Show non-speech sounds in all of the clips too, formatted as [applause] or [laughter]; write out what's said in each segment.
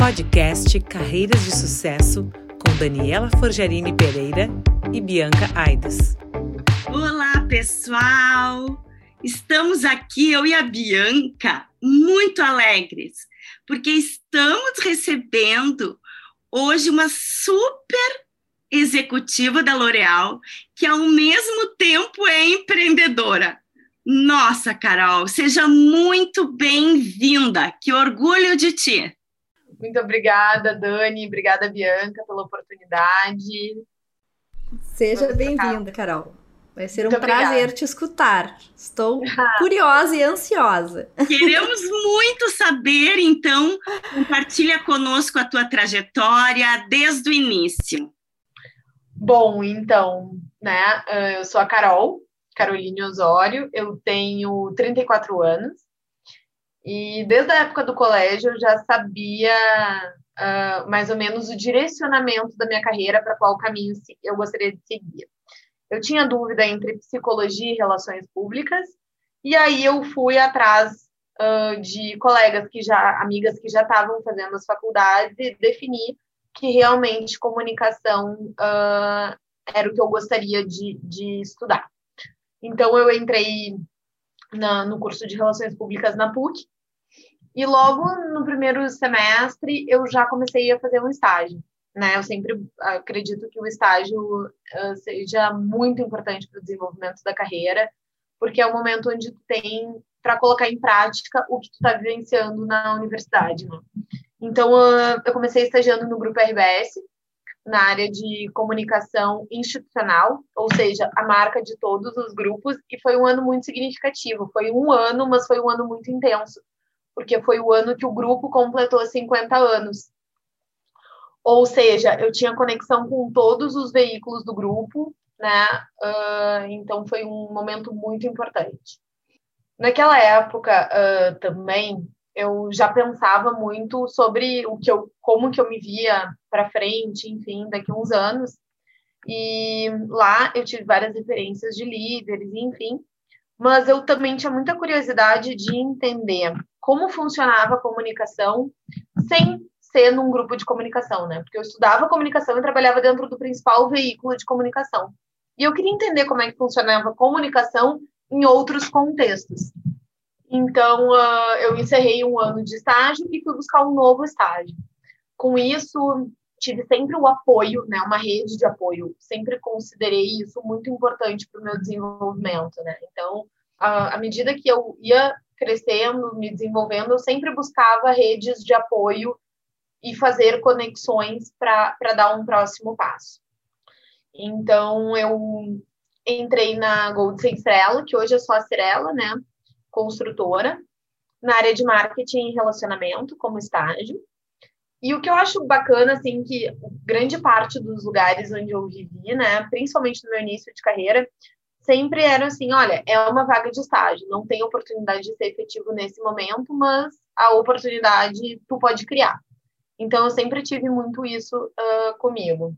Podcast Carreiras de Sucesso com Daniela Forjarini Pereira e Bianca Aides. Olá, pessoal! Estamos aqui, eu e a Bianca, muito alegres, porque estamos recebendo hoje uma super executiva da L'Oréal, que ao mesmo tempo é empreendedora. Nossa, Carol, seja muito bem-vinda. Que orgulho de ti. Muito obrigada, Dani. Obrigada, Bianca, pela oportunidade. Seja bem-vinda, Carol. Vai ser Muito um obrigada. prazer te escutar. Estou [laughs] curiosa e ansiosa. Queremos muito saber, então, compartilha conosco a tua trajetória desde o início. Bom, então, né, eu sou a Carol, Caroline Osório, eu tenho 34 anos, e desde a época do colégio eu já sabia uh, mais ou menos o direcionamento da minha carreira, para qual caminho eu gostaria de seguir. Eu tinha dúvida entre psicologia e relações públicas, e aí eu fui atrás uh, de colegas que já, amigas que já estavam fazendo as faculdades e defini que realmente comunicação uh, era o que eu gostaria de, de estudar. Então eu entrei na, no curso de Relações Públicas na PUC, e logo no primeiro semestre eu já comecei a fazer um estágio. Né? Eu sempre acredito que o estágio uh, seja muito importante para o desenvolvimento da carreira, porque é o momento onde tu tem para colocar em prática o que tu está vivenciando na universidade. Né? Então, uh, eu comecei estagiando no grupo RBS, na área de comunicação institucional, ou seja, a marca de todos os grupos, e foi um ano muito significativo. Foi um ano, mas foi um ano muito intenso, porque foi o ano que o grupo completou 50 anos. Ou seja, eu tinha conexão com todos os veículos do grupo, né? Uh, então foi um momento muito importante. Naquela época uh, também eu já pensava muito sobre o que eu, como que eu me via para frente, enfim, daqui a uns anos. E lá eu tive várias referências de líderes, enfim, mas eu também tinha muita curiosidade de entender como funcionava a comunicação sem ser num grupo de comunicação, né? Porque eu estudava comunicação e trabalhava dentro do principal veículo de comunicação. E eu queria entender como é que funcionava a comunicação em outros contextos. Então, uh, eu encerrei um ano de estágio e fui buscar um novo estágio. Com isso, tive sempre o apoio, né, uma rede de apoio. Sempre considerei isso muito importante para o meu desenvolvimento, né? Então, à medida que eu ia crescendo, me desenvolvendo, eu sempre buscava redes de apoio e fazer conexões para dar um próximo passo. Então, eu entrei na Gold Sem Estrela, que hoje é só a Cirela, né? Construtora, na área de marketing e relacionamento, como estágio. E o que eu acho bacana, assim, que grande parte dos lugares onde eu vivi, né, principalmente no meu início de carreira, sempre era assim, olha, é uma vaga de estágio, não tem oportunidade de ser efetivo nesse momento, mas a oportunidade tu pode criar. Então, eu sempre tive muito isso uh, comigo.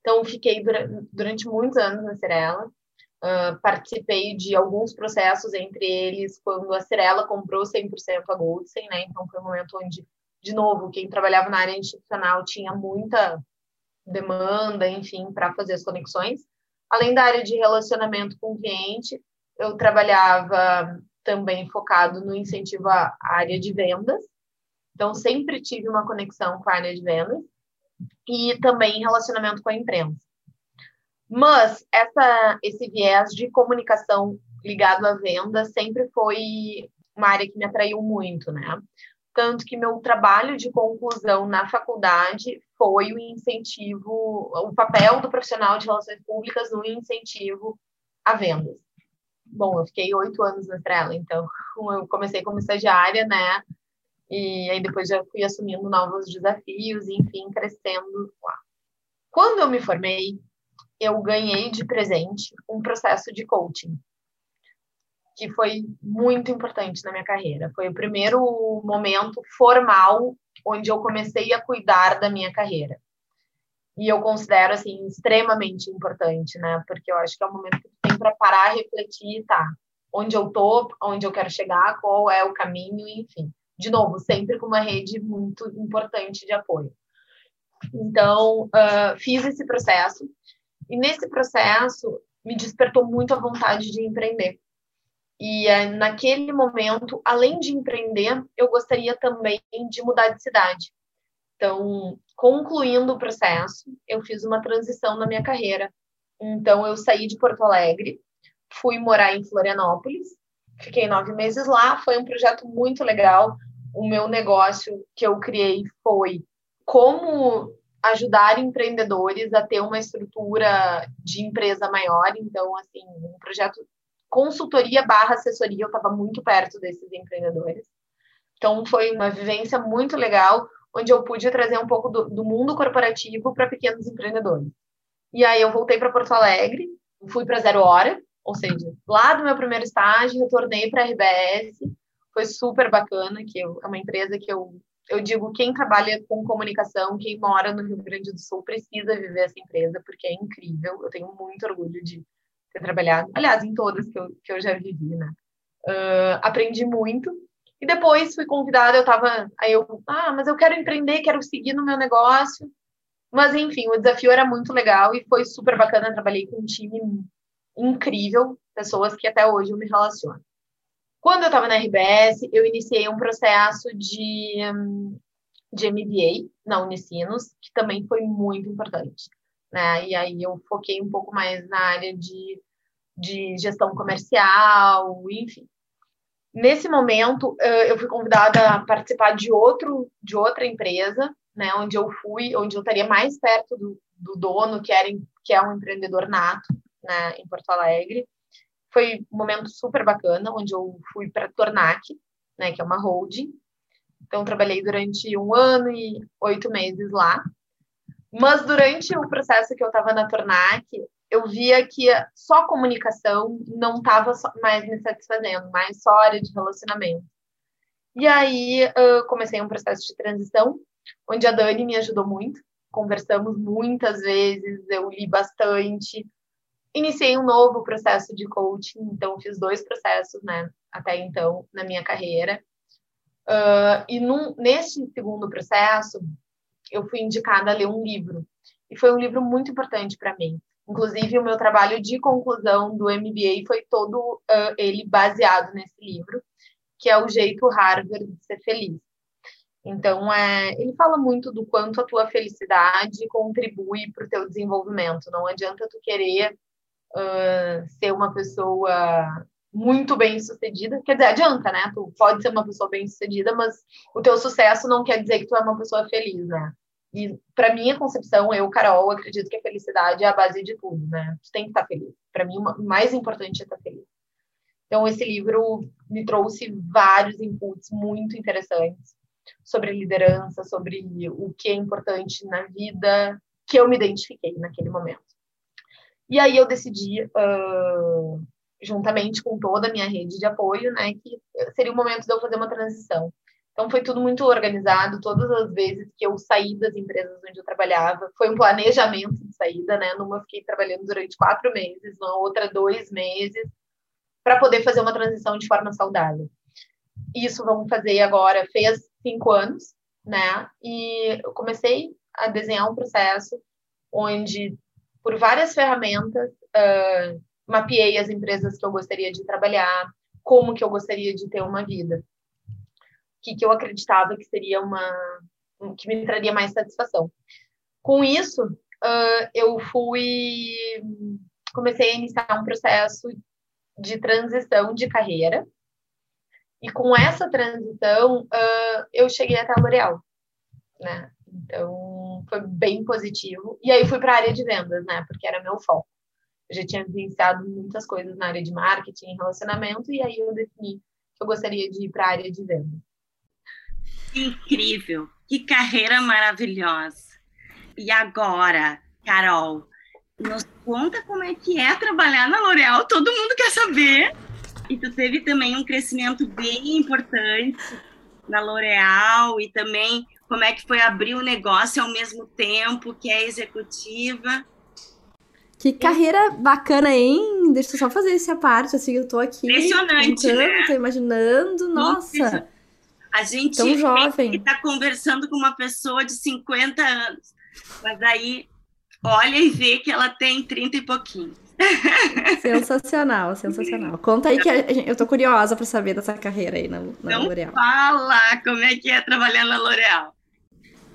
Então, fiquei durante, muitos anos na Cirela, Participei de alguns processos, entre eles quando a Cirela comprou 100% a Goldsen, né? Então foi um momento onde, de novo, quem trabalhava na área institucional tinha muita demanda, enfim, para fazer as conexões. Além da área de relacionamento com o cliente, eu trabalhava também focado no incentivo à área de vendas. Então sempre tive uma conexão com a área de vendas e também relacionamento com a imprensa. Mas essa, esse viés de comunicação ligado à venda sempre foi uma área que me atraiu muito, né? Tanto que meu trabalho de conclusão na faculdade foi o incentivo, o papel do profissional de relações públicas no incentivo a vendas. Bom, eu fiquei oito anos na Estrela, então [laughs] eu comecei como estagiária, né? E aí depois já fui assumindo novos desafios, enfim, crescendo lá. Quando eu me formei, eu ganhei de presente um processo de coaching, que foi muito importante na minha carreira. Foi o primeiro momento formal onde eu comecei a cuidar da minha carreira. E eu considero assim extremamente importante, né? Porque eu acho que é o momento que tem para parar, refletir, tá? Onde eu tô, onde eu quero chegar, qual é o caminho, enfim. de novo, sempre com uma rede muito importante de apoio. Então, uh, fiz esse processo, e nesse processo me despertou muito a vontade de empreender. E uh, naquele momento, além de empreender, eu gostaria também de mudar de cidade. Então, concluindo o processo, eu fiz uma transição na minha carreira. Então, eu saí de Porto Alegre, fui morar em Florianópolis, fiquei nove meses lá. Foi um projeto muito legal. O meu negócio que eu criei foi como ajudar empreendedores a ter uma estrutura de empresa maior. Então, assim, um projeto consultoria barra assessoria, eu estava muito perto desses empreendedores. Então, foi uma vivência muito legal, onde eu pude trazer um pouco do, do mundo corporativo para pequenos empreendedores. E aí, eu voltei para Porto Alegre, fui para Zero Hora, ou seja, lá do meu primeiro estágio, retornei para a RBS, foi super bacana, que eu, é uma empresa que eu eu digo, quem trabalha com comunicação, quem mora no Rio Grande do Sul, precisa viver essa empresa, porque é incrível. Eu tenho muito orgulho de ter trabalhado, aliás, em todas que eu, que eu já vivi, né? Uh, aprendi muito. E depois fui convidada, eu tava, aí eu, ah, mas eu quero empreender, quero seguir no meu negócio. Mas, enfim, o desafio era muito legal e foi super bacana. Trabalhei com um time incrível, pessoas que até hoje eu me relaciono. Quando eu estava na RBS, eu iniciei um processo de, de MBA na Unicinos, que também foi muito importante. Né? E aí eu foquei um pouco mais na área de, de gestão comercial, enfim. Nesse momento, eu fui convidada a participar de outro de outra empresa, né, onde eu fui, onde eu estaria mais perto do, do dono, que era que é um empreendedor nato, né, em Porto Alegre. Foi um momento super bacana, onde eu fui para Tornac, né, que é uma holding. Então, trabalhei durante um ano e oito meses lá. Mas durante o processo que eu estava na Tornac, eu via que só comunicação não estava mais me satisfazendo, mais só área de relacionamento. E aí, comecei um processo de transição, onde a Dani me ajudou muito. Conversamos muitas vezes, eu li bastante, iniciei um novo processo de coaching, então fiz dois processos, né, até então, na minha carreira. Uh, e num, neste segundo processo, eu fui indicada a ler um livro. E foi um livro muito importante para mim. Inclusive, o meu trabalho de conclusão do MBA foi todo uh, ele baseado nesse livro, que é O Jeito Harvard de Ser Feliz. Então, é, ele fala muito do quanto a tua felicidade contribui para o teu desenvolvimento. Não adianta tu querer uh, ser uma pessoa muito bem sucedida. Quer dizer, adianta, né? Tu pode ser uma pessoa bem sucedida, mas o teu sucesso não quer dizer que tu é uma pessoa feliz, né? E para minha concepção, eu, Carol, acredito que a felicidade é a base de tudo, né? Tu tem que estar feliz. Para mim, o mais importante é estar feliz. Então, esse livro me trouxe vários inputs muito interessantes sobre liderança, sobre o que é importante na vida, que eu me identifiquei naquele momento. E aí eu decidi, uh, juntamente com toda a minha rede de apoio, né, que seria o momento de eu fazer uma transição. Então foi tudo muito organizado, todas as vezes que eu saí das empresas onde eu trabalhava, foi um planejamento de saída, né? Numa eu fiquei trabalhando durante quatro meses, na outra dois meses, para poder fazer uma transição de forma saudável. Isso vamos fazer agora, fez cinco anos, né? E eu comecei a desenhar um processo onde por várias ferramentas, uh, mapeei as empresas que eu gostaria de trabalhar, como que eu gostaria de ter uma vida, o que, que eu acreditava que seria uma que me traria mais satisfação. Com isso, uh, eu fui comecei a iniciar um processo de transição de carreira e com essa transição uh, eu cheguei até a L'Oréal, né? Então, foi bem positivo. E aí fui para a área de vendas, né? Porque era meu foco. Eu já tinha vivenciado muitas coisas na área de marketing, relacionamento, e aí eu defini que eu gostaria de ir para a área de vendas. Incrível! Que carreira maravilhosa! E agora, Carol, nos conta como é que é trabalhar na L'Oréal, todo mundo quer saber. E tu teve também um crescimento bem importante na L'Oréal e também como é que foi abrir o negócio ao mesmo tempo que é executiva. Que carreira bacana, hein? Deixa eu só fazer essa parte, assim, eu tô aqui. Impressionante, contando, né? Tô imaginando, nossa. A gente Tão jovem. está conversando com uma pessoa de 50 anos, mas aí olha e vê que ela tem 30 e pouquinho. [laughs] Sensacional, sensacional. Conta aí que eu tô curiosa para saber dessa carreira aí na, na L'Oréal. Fala como é que é trabalhar na L'Oréal.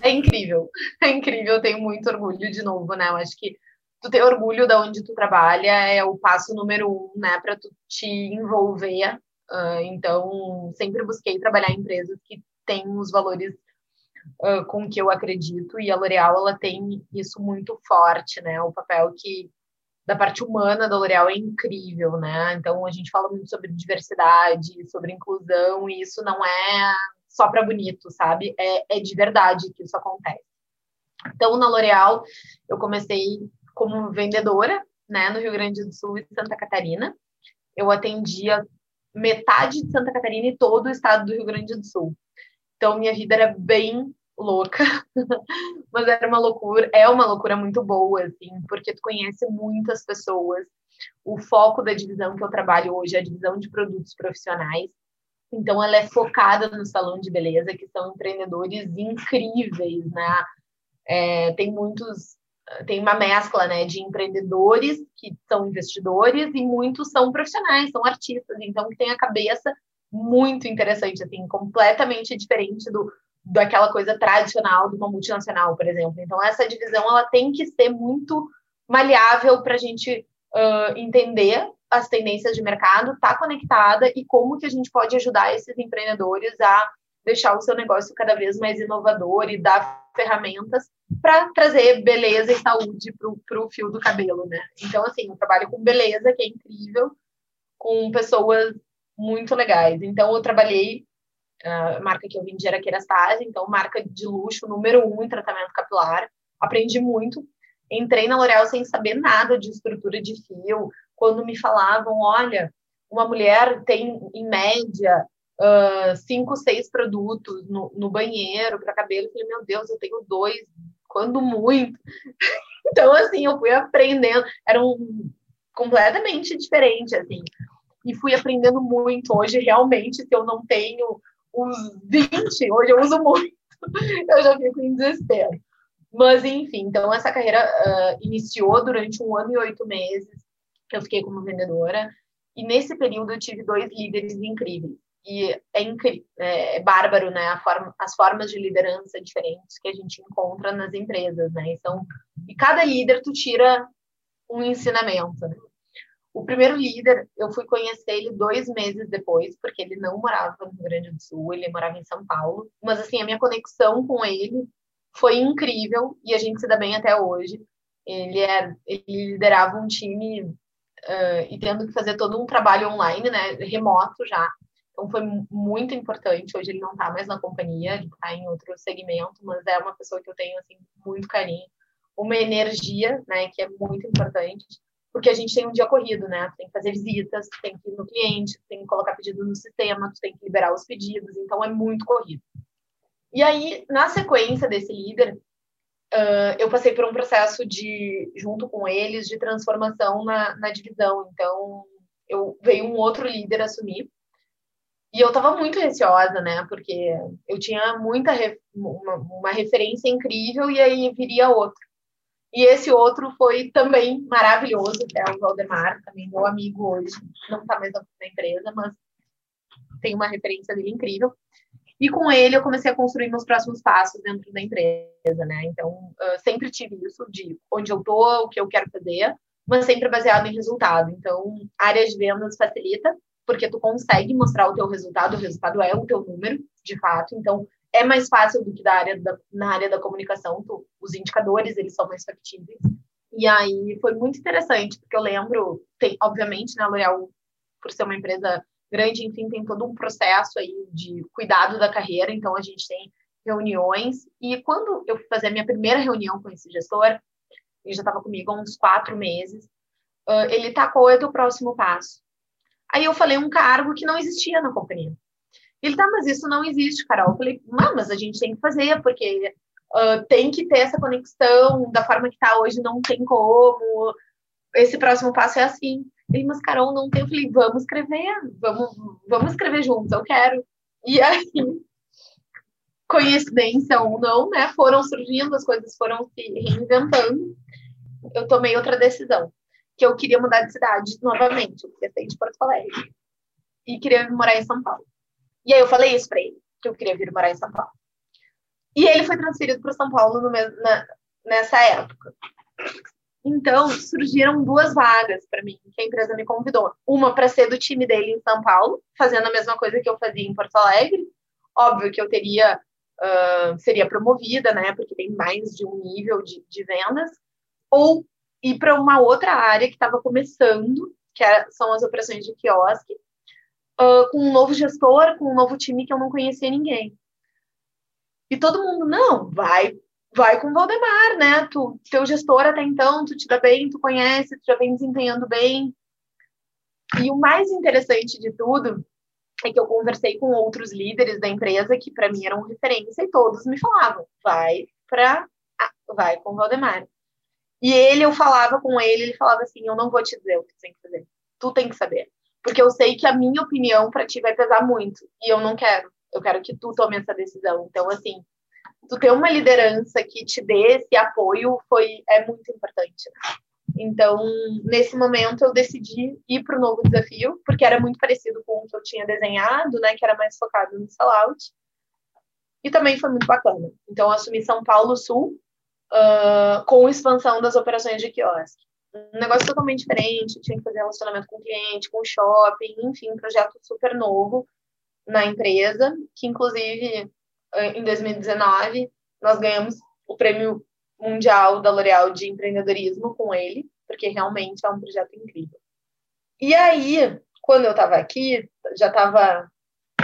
É incrível, é incrível, eu tenho muito orgulho de novo, né? Eu acho que tu ter orgulho da onde tu trabalha é o passo número um, né, para tu te envolver. Uh, então, sempre busquei trabalhar em empresas que têm os valores uh, com que eu acredito e a L'Oréal ela tem isso muito forte, né? O papel que da parte humana da L'Oréal é incrível, né? Então a gente fala muito sobre diversidade, sobre inclusão e isso não é só para bonito, sabe? É, é de verdade que isso acontece. Então na L'Oréal eu comecei como vendedora, né, no Rio Grande do Sul e Santa Catarina. Eu atendia metade de Santa Catarina e todo o estado do Rio Grande do Sul. Então, minha vida era bem louca, [laughs] mas era uma loucura, é uma loucura muito boa, assim, porque tu conhece muitas pessoas. O foco da divisão que eu trabalho hoje é a divisão de produtos profissionais. Então, ela é focada no salão de beleza, que são empreendedores incríveis, né? É, tem muitos tem uma mescla né, de empreendedores que são investidores e muitos são profissionais, são artistas, então tem a cabeça muito interessante, assim, completamente diferente do daquela coisa tradicional de uma multinacional, por exemplo. Então essa divisão ela tem que ser muito maleável para a gente uh, entender as tendências de mercado, estar tá conectada e como que a gente pode ajudar esses empreendedores a deixar o seu negócio cada vez mais inovador e dar ferramentas para trazer beleza e saúde para o fio do cabelo, né? Então, assim, eu trabalho com beleza, que é incrível, com pessoas muito legais. Então, eu trabalhei, a marca que eu vendi era Kerastase, então, marca de luxo, número um em tratamento capilar. Aprendi muito. Entrei na L'Oréal sem saber nada de estrutura de fio. Quando me falavam, olha, uma mulher tem, em média, uh, cinco, seis produtos no, no banheiro para cabelo. Eu falei, meu Deus, eu tenho dois, quando muito. [laughs] então, assim, eu fui aprendendo. Era um completamente diferente, assim. E fui aprendendo muito. Hoje, realmente, se eu não tenho os 20, hoje eu uso muito. [laughs] eu já fico em desespero. Mas, enfim, então essa carreira uh, iniciou durante um ano e oito meses que eu fiquei como vendedora. E nesse período eu tive dois líderes incríveis. E é, incrível, é, é bárbaro, né? Forma, as formas de liderança diferentes que a gente encontra nas empresas, né? Então, e cada líder tu tira um ensinamento. Né? O primeiro líder, eu fui conhecer ele dois meses depois, porque ele não morava no Rio Grande do Sul, ele morava em São Paulo. Mas, assim, a minha conexão com ele foi incrível e a gente se dá bem até hoje. Ele, é, ele liderava um time uh, e tendo que fazer todo um trabalho online, né, remoto já. Então foi muito importante. Hoje ele não está mais na companhia, ele está em outro segmento, mas é uma pessoa que eu tenho assim muito carinho, uma energia, né, que é muito importante, porque a gente tem um dia corrido, né? Tem que fazer visitas, tem que ir no cliente, tem que colocar pedido no sistema, tem que liberar os pedidos, então é muito corrido. E aí, na sequência desse líder, uh, eu passei por um processo de, junto com eles, de transformação na, na divisão. Então, eu veio um outro líder assumir e eu estava muito receosa, né? Porque eu tinha muita uma, uma, referência incrível e aí viria outro. E esse outro foi também maravilhoso, é o Valdemar, também meu amigo hoje, não está mais na empresa, mas tem uma referência dele incrível. E com ele eu comecei a construir meus próximos passos dentro da empresa, né? Então, sempre tive isso de onde eu tô, o que eu quero fazer, mas sempre baseado em resultado. Então, área de vendas facilita, porque tu consegue mostrar o teu resultado, o resultado é o teu número, de fato, então é mais fácil do que da área da, na área da comunicação, tu, os indicadores, eles são mais factíveis. E aí foi muito interessante, porque eu lembro, tem, obviamente, na né, L'Oréal, por ser uma empresa grande, enfim, tem todo um processo aí de cuidado da carreira, então a gente tem reuniões, e quando eu fui fazer a minha primeira reunião com esse gestor, ele já estava comigo há uns quatro meses, uh, ele tacou, é o próximo passo? Aí eu falei um cargo que não existia na companhia. Ele, tá, mas isso não existe, Carol. Eu falei, mas a gente tem que fazer, porque uh, tem que ter essa conexão, da forma que tá hoje não tem como, esse próximo passo é assim. Ele, mas Carol, não tem. Eu falei, vamos escrever, vamos, vamos escrever juntos, eu quero. E aí [laughs] coincidência ou não, né? Foram surgindo, as coisas foram se reinventando. Eu tomei outra decisão, que eu queria mudar de cidade novamente. Eu queria de Porto Alegre e queria morar em São Paulo. E aí eu falei isso para ele, que eu queria vir morar em São Paulo. E ele foi transferido para São Paulo no na, nessa época. Então, surgiram duas vagas para mim, que a empresa me convidou. Uma para ser do time dele em São Paulo, fazendo a mesma coisa que eu fazia em Porto Alegre. Óbvio que eu teria, uh, seria promovida, né? Porque tem mais de um nível de, de vendas. Ou ir para uma outra área que estava começando, que era, são as operações de quiosque, uh, com um novo gestor, com um novo time que eu não conhecia ninguém. E todo mundo, não, vai vai com o Valdemar, né? Tu, teu gestor até então, tu te dá bem, tu conhece, tu já vem desempenhando bem. E o mais interessante de tudo é que eu conversei com outros líderes da empresa que para mim eram referência e todos me falavam: vai para vai com o Valdemar. E ele, eu falava com ele, ele falava assim: eu não vou te dizer o que tu tem que fazer, tu tem que saber. Porque eu sei que a minha opinião para ti vai pesar muito e eu não quero. Eu quero que tu tome essa decisão. Então, assim, tu ter uma liderança que te dê esse apoio foi é muito importante. Então, nesse momento, eu decidi ir para o novo desafio, porque era muito parecido com o que eu tinha desenhado, né, que era mais focado no sellout. E também foi muito bacana. Então, assumi São Paulo Sul uh, com expansão das operações de quiosque. Um negócio totalmente diferente, tinha que fazer relacionamento com o cliente, com o shopping, enfim, um projeto super novo na empresa, que inclusive em 2019, nós ganhamos o prêmio mundial da L'Oréal de empreendedorismo com ele, porque realmente é um projeto incrível. E aí, quando eu estava aqui, já estava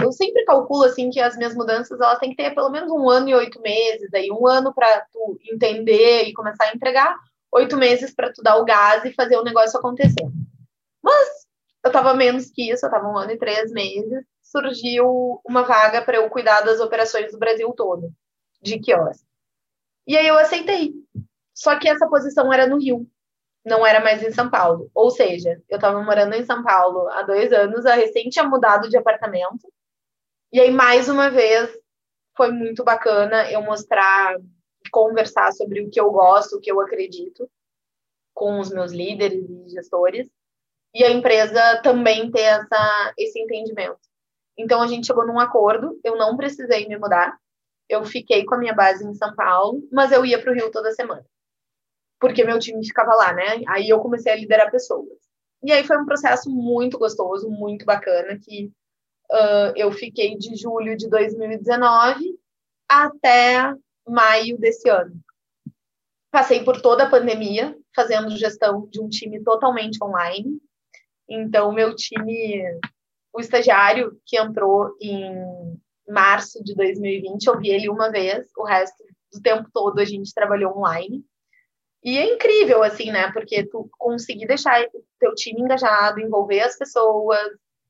eu sempre calculo assim que as minhas mudanças elas têm que ter pelo menos um ano e oito meses, aí um ano para tu entender e começar a entregar, oito meses para tu dar o gás e fazer o negócio acontecer. Mas eu estava menos que isso, eu estava um ano e três meses surgiu uma vaga para eu cuidar das operações do Brasil todo, de quiosque. E aí eu aceitei. Só que essa posição era no Rio, não era mais em São Paulo. Ou seja, eu estava morando em São Paulo há dois anos, a recém tinha mudado de apartamento. E aí, mais uma vez, foi muito bacana eu mostrar, conversar sobre o que eu gosto, o que eu acredito, com os meus líderes e gestores. E a empresa também ter essa, esse entendimento. Então a gente chegou num acordo, eu não precisei me mudar. Eu fiquei com a minha base em São Paulo, mas eu ia para o Rio toda semana. Porque meu time ficava lá, né? Aí eu comecei a liderar pessoas. E aí foi um processo muito gostoso, muito bacana, que uh, eu fiquei de julho de 2019 até maio desse ano. Passei por toda a pandemia, fazendo gestão de um time totalmente online. Então, meu time o estagiário que entrou em março de 2020, eu vi ele uma vez, o resto do tempo todo a gente trabalhou online. E é incrível, assim, né? Porque tu conseguir deixar o teu time engajado, envolver as pessoas,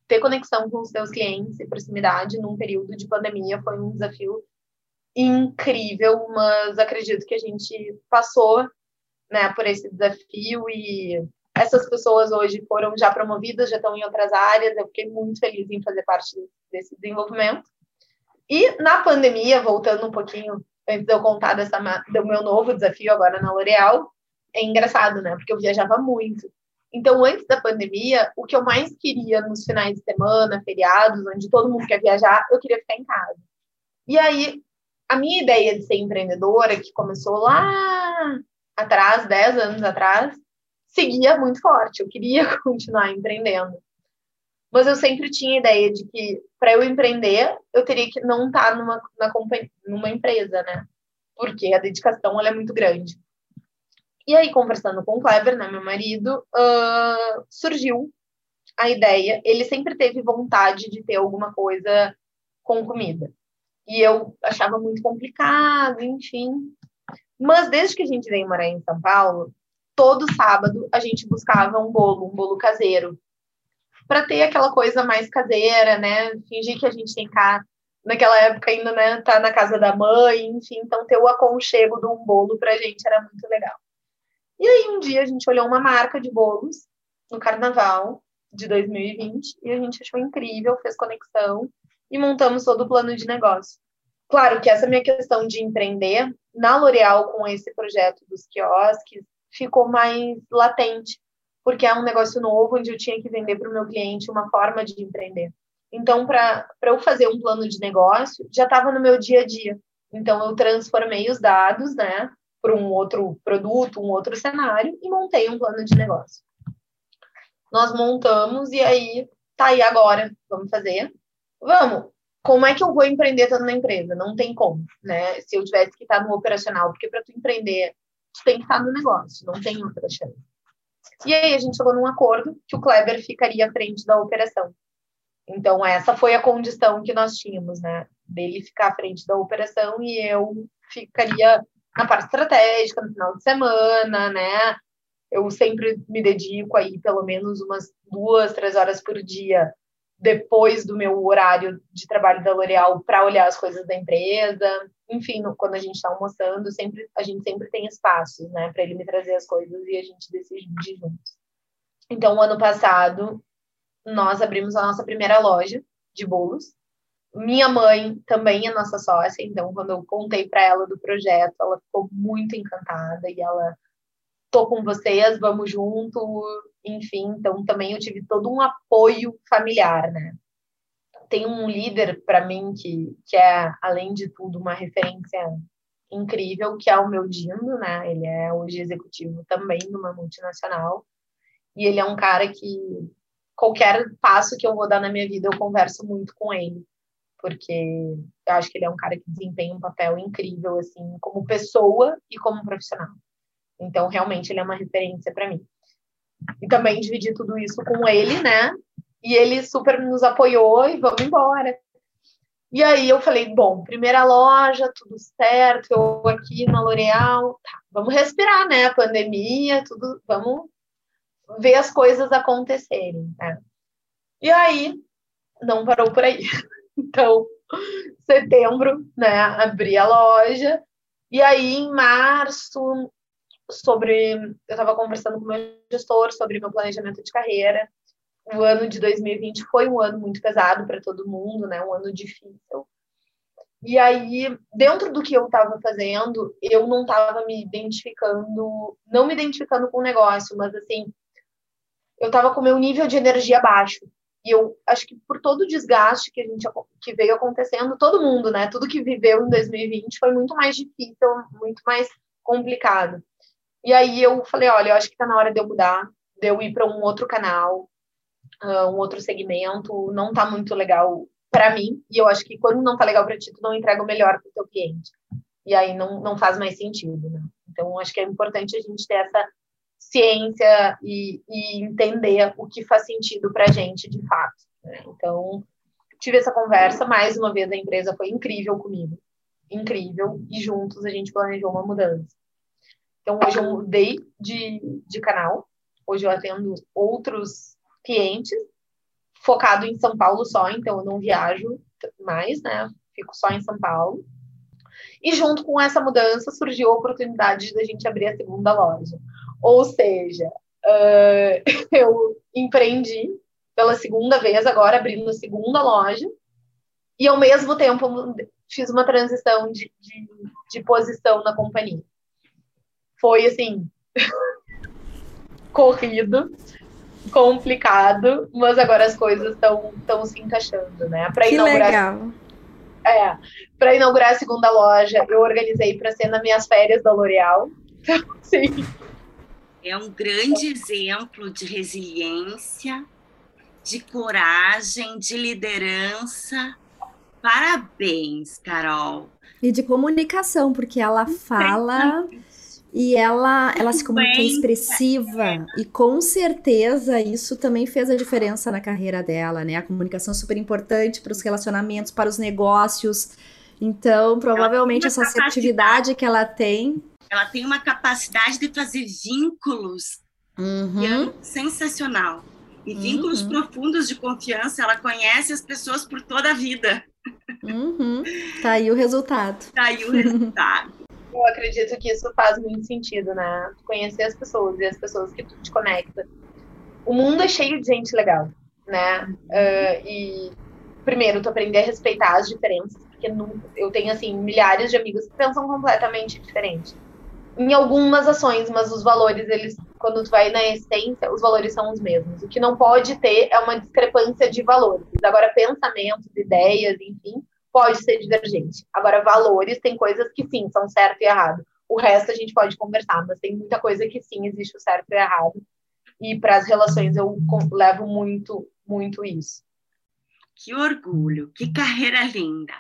ter conexão com os teus clientes e proximidade num período de pandemia foi um desafio incrível, mas acredito que a gente passou, né, por esse desafio e essas pessoas hoje foram já promovidas, já estão em outras áreas. Eu fiquei muito feliz em fazer parte desse desenvolvimento. E na pandemia, voltando um pouquinho antes de eu contar dessa, do meu novo desafio agora na L'Oréal, é engraçado, né? Porque eu viajava muito. Então, antes da pandemia, o que eu mais queria nos finais de semana, feriados, onde todo mundo quer viajar, eu queria ficar em casa. E aí, a minha ideia de ser empreendedora, que começou lá atrás, 10 anos atrás, seguia muito forte, eu queria [laughs] continuar empreendendo. Mas eu sempre tinha a ideia de que para eu empreender, eu teria que não estar tá numa, numa empresa, né? Porque a dedicação ela é muito grande. E aí, conversando com o Kleber, né, meu marido, uh, surgiu a ideia. Ele sempre teve vontade de ter alguma coisa com comida. E eu achava muito complicado, enfim. Mas desde que a gente veio morar em São Paulo, todo sábado a gente buscava um bolo, um bolo caseiro, para ter aquela coisa mais caseira, né? Fingir que a gente tem cá, naquela época ainda, né, tá na casa da mãe, enfim, então ter o aconchego de um bolo pra gente era muito legal. E aí um dia a gente olhou uma marca de bolos no carnaval de 2020 e a gente achou incrível, fez conexão e montamos todo o plano de negócio. claro que essa minha questão de empreender na L'Oréal com esse projeto dos quiosques ficou mais latente, porque é um negócio novo onde eu tinha que vender para o meu cliente uma forma de empreender. Então, para eu fazer um plano de negócio, já estava no meu dia a dia. Então, eu transformei os dados, né, para um outro produto, um outro cenário e montei um plano de negócio. Nós montamos e aí, tá aí agora, vamos fazer? Vamos. Como é que eu vou empreender estando na empresa? Não tem como, né? Se eu tivesse que estar no operacional, porque para tu empreender, tu tem que estar no negócio, não tem outra chance. E aí a gente chegou num acordo que o Kleber ficaria à frente da operação. Então, essa foi a condição que nós tínhamos, né? Dele ficar à frente da operação e eu ficaria na parte estratégica, no final de semana, né? Eu sempre me dedico aí pelo menos umas duas, três horas por dia depois do meu horário de trabalho da L'Oréal para olhar as coisas da empresa. Enfim, quando a gente está almoçando, sempre a gente sempre tem espaços, né, para ele me trazer as coisas e a gente decide juntos. Então, ano passado, nós abrimos a nossa primeira loja de bolos. Minha mãe também é nossa sócia, então quando eu contei para ela do projeto, ela ficou muito encantada e ela tô com vocês, vamos junto, enfim, então também eu tive todo um apoio familiar, né? Tem um líder para mim que, que é, além de tudo, uma referência incrível, que é o meu Dindo, né? Ele é hoje executivo também numa multinacional. E ele é um cara que qualquer passo que eu vou dar na minha vida, eu converso muito com ele, porque eu acho que ele é um cara que desempenha um papel incrível, assim, como pessoa e como profissional. Então, realmente, ele é uma referência para mim. E também dividi tudo isso com ele, né? E ele super nos apoiou e vamos embora. E aí eu falei, bom, primeira loja, tudo certo, eu aqui na L'Oréal, tá, vamos respirar, né? Pandemia, tudo, vamos ver as coisas acontecerem. Né? E aí, não parou por aí. [laughs] Então, setembro, né, abri a loja. E aí, em março, sobre. Eu estava conversando com o meu gestor sobre meu planejamento de carreira. O ano de 2020 foi um ano muito pesado para todo mundo, né? Um ano difícil. E aí, dentro do que eu estava fazendo, eu não estava me identificando, não me identificando com o negócio, mas assim, eu estava com meu nível de energia baixo. E eu acho que por todo o desgaste que a gente que veio acontecendo, todo mundo, né? Tudo que viveu em 2020 foi muito mais difícil, muito mais complicado. E aí eu falei, olha, eu acho que está na hora de eu mudar, de eu ir para um outro canal, uh, um outro segmento, não está muito legal para mim, e eu acho que quando não está legal para ti, tu não entrega o melhor para o teu cliente. E aí não, não faz mais sentido, né? Então, acho que é importante a gente ter essa ciência e, e entender o que faz sentido para gente de fato. Né? Então, tive essa conversa, mais uma vez a empresa foi incrível comigo, incrível, e juntos a gente planejou uma mudança. Então, hoje eu mudei de, de canal, hoje eu atendo outros clientes, focado em São Paulo só, então eu não viajo mais, né? Fico só em São Paulo. E junto com essa mudança surgiu a oportunidade da gente abrir a segunda loja. Ou seja, uh, [laughs] eu empreendi pela segunda vez, agora abrindo a segunda loja, e ao mesmo tempo fiz uma transição de, de, de posição na companhia. Foi assim, [laughs] corrido, complicado, mas agora as coisas estão se encaixando, né? Pra que inaugurar, legal. É, para inaugurar a segunda loja, eu organizei para ser nas minhas férias da L'Oréal. [laughs] Então, sim. É um grande exemplo de resiliência, de coragem, de liderança. Parabéns, Carol. E de comunicação, porque ela fala e ela, ela se comunica expressiva. E com certeza isso também fez a diferença na carreira dela, né? A comunicação é super importante para os relacionamentos, para os negócios. Então, provavelmente essa assertividade que ela tem ela tem uma capacidade de fazer vínculos uhum. sensacional. E vínculos uhum. profundos de confiança, ela conhece as pessoas por toda a vida. Uhum. Tá aí o resultado. Tá aí o resultado. Eu acredito que isso faz muito sentido, né? Conhecer as pessoas e as pessoas que tu te conecta. O mundo é cheio de gente legal, né? Uh, e primeiro, tu aprender a respeitar as diferenças, porque eu tenho, assim, milhares de amigos que pensam completamente diferente. Em algumas ações, mas os valores, eles, quando tu vai na essência, os valores são os mesmos. O que não pode ter é uma discrepância de valores. Agora, pensamentos, ideias, enfim, pode ser divergente. Agora, valores, tem coisas que sim, são certo e errado. O resto a gente pode conversar, mas tem muita coisa que sim existe o certo e o errado. E para as relações eu levo muito, muito isso. Que orgulho, que carreira linda.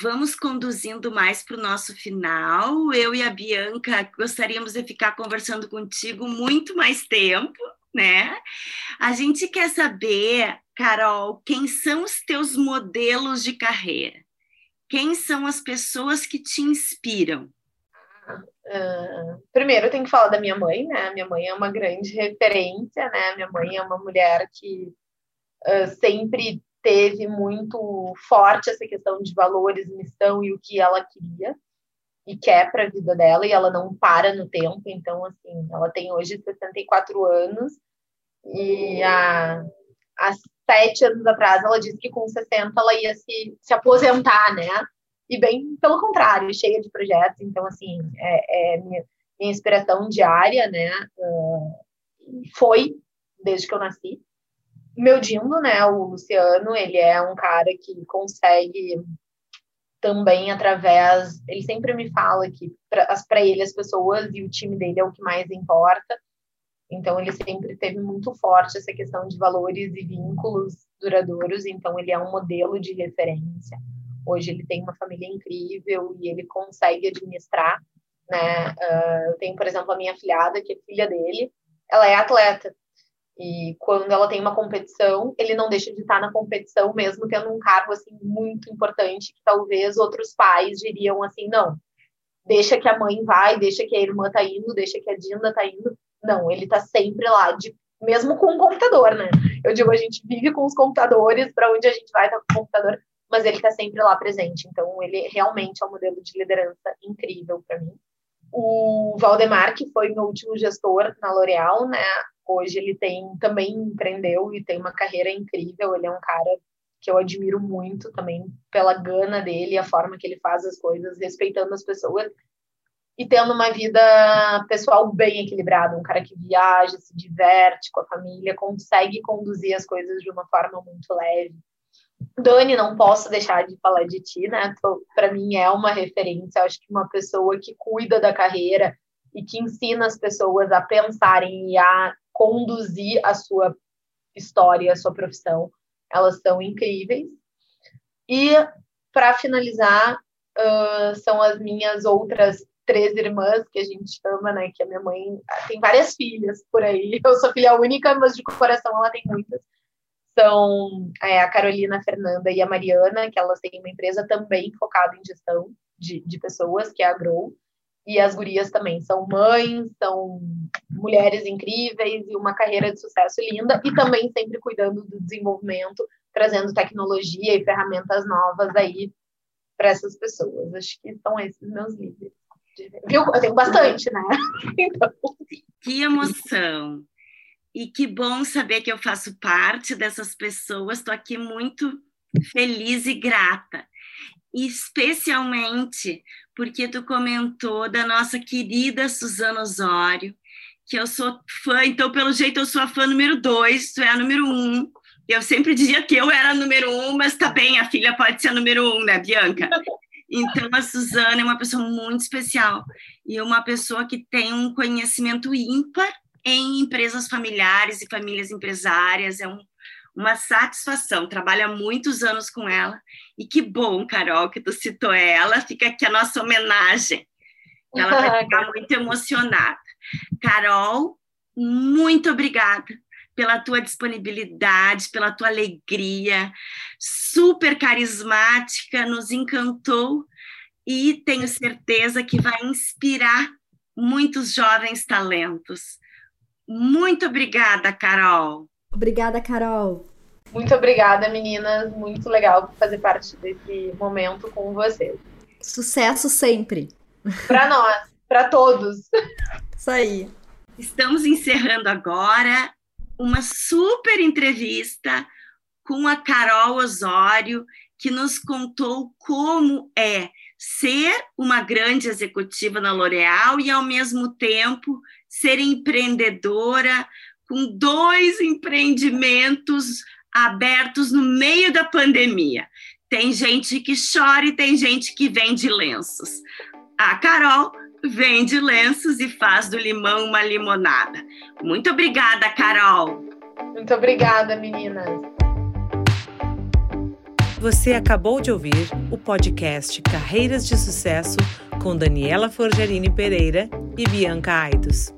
Vamos conduzindo mais para o nosso final. Eu e a Bianca gostaríamos de ficar conversando contigo muito mais tempo, né? A gente quer saber, Carol, quem são os teus modelos de carreira? Quem são as pessoas que te inspiram? Uh, primeiro, eu tenho que falar da minha mãe, né? Minha mãe é uma grande referência, né? Minha mãe é uma mulher que uh, sempre teve muito forte essa questão de valores, missão e o que ela queria e quer para a vida dela, e ela não para no tempo. Então, assim, ela tem hoje 64 anos e há sete anos atrás ela disse que com 60 ela ia se, se aposentar, né? e bem pelo contrário, cheia de projetos. Então, assim, é, é minha, minha, inspiração diária, né? Uh, foi desde que eu nasci. Meu Dindo, né? O Luciano, ele é um cara que consegue também através. Ele sempre me fala que para ele as pessoas e o time dele é o que mais importa. Então, ele sempre teve muito forte essa questão de valores e vínculos duradouros. Então, ele é um modelo de referência. Hoje ele tem uma família incrível e ele consegue administrar, né? Uh, eu tenho, por exemplo, a minha filhada, que é filha dele, ela é atleta. E quando ela tem uma competição, ele não deixa de estar na competição, mesmo tendo um cargo assim muito importante, que talvez outros pais diriam assim, não, deixa que a mãe vai, deixa que a irmã tá indo, deixa que a Dinda tá indo. Não, ele tá sempre lá, de, mesmo com o computador, né? Eu digo, a gente vive com os computadores, para onde a gente vai tá com o computador, mas ele está sempre lá presente. Então, ele realmente é um modelo de liderança incrível para mim. O Valdemar, que foi meu último gestor na L'Oréal, né? Hoje ele tem também empreendeu e tem uma carreira incrível. Ele é um cara que eu admiro muito também pela gana dele, a forma que ele faz as coisas, respeitando as pessoas e tendo uma vida pessoal bem equilibrada, um cara que viaja, se diverte com a família, consegue conduzir as coisas de uma forma muito leve. Dani, não posso deixar de falar de ti, né? Para mim é uma referência. Acho que uma pessoa que cuida da carreira e que ensina as pessoas a pensarem e a conduzir a sua história, a sua profissão, elas são incríveis. E para finalizar, uh, são as minhas outras três irmãs que a gente chama, né? Que a minha mãe tem várias filhas por aí. [laughs] Eu sou filha única, mas de coração ela tem muitas são é, a Carolina, a Fernanda e a Mariana, que elas têm uma empresa também focada em gestão de, de pessoas, que é a Grow. E as gurias também são mães, são mulheres incríveis e uma carreira de sucesso linda, e também sempre cuidando do desenvolvimento, trazendo tecnologia e ferramentas novas aí para essas pessoas. Acho que são esses meus líderes. Viu? Eu tenho bastante, né? [laughs] Então... Que emoção! E que bom saber que eu faço parte dessas pessoas. Estou aqui muito feliz e grata. Especialmente porque tu comentou da nossa querida Suzana Osório, que eu sou fã, então, pelo jeito, eu sou a fã número dois, tu é a número um. Eu sempre dizia que eu era a número um, mas tá bem, a filha pode ser a número um, né, Bianca? [laughs] Então, a Suzana é uma pessoa muito especial e uma pessoa que tem um conhecimento ímpar em empresas familiares e famílias empresárias. É um, uma satisfação. Trabalha há muitos anos com ela. E que bom, Carol, que tu citou ela. Fica aqui a nossa homenagem. Ela vai [laughs] ficar muito emocionada. Carol, muito obrigada pela tua disponibilidade, pela tua alegria, super carismática, nos encantou e tenho certeza que vai inspirar muitos jovens talentos. Muito obrigada, Carol. Obrigada, Carol. Muito obrigada, meninas. Muito legal fazer parte desse momento com vocês. Sucesso sempre. Para nós, para todos. Isso aí. Estamos encerrando agora uma super entrevista com a Carol Osório, que nos contou como é ser uma grande executiva na L'Oréal e, ao mesmo tempo, ser empreendedora com dois empreendimentos abertos no meio da pandemia. Tem gente que chora e tem gente que vende lenços. A Carol vende lenços e faz do limão uma limonada. Muito obrigada, Carol. Muito obrigada, meninas. Você acabou de ouvir o podcast Carreiras de Sucesso com Daniela Forgerini Pereira e Bianca Aidos.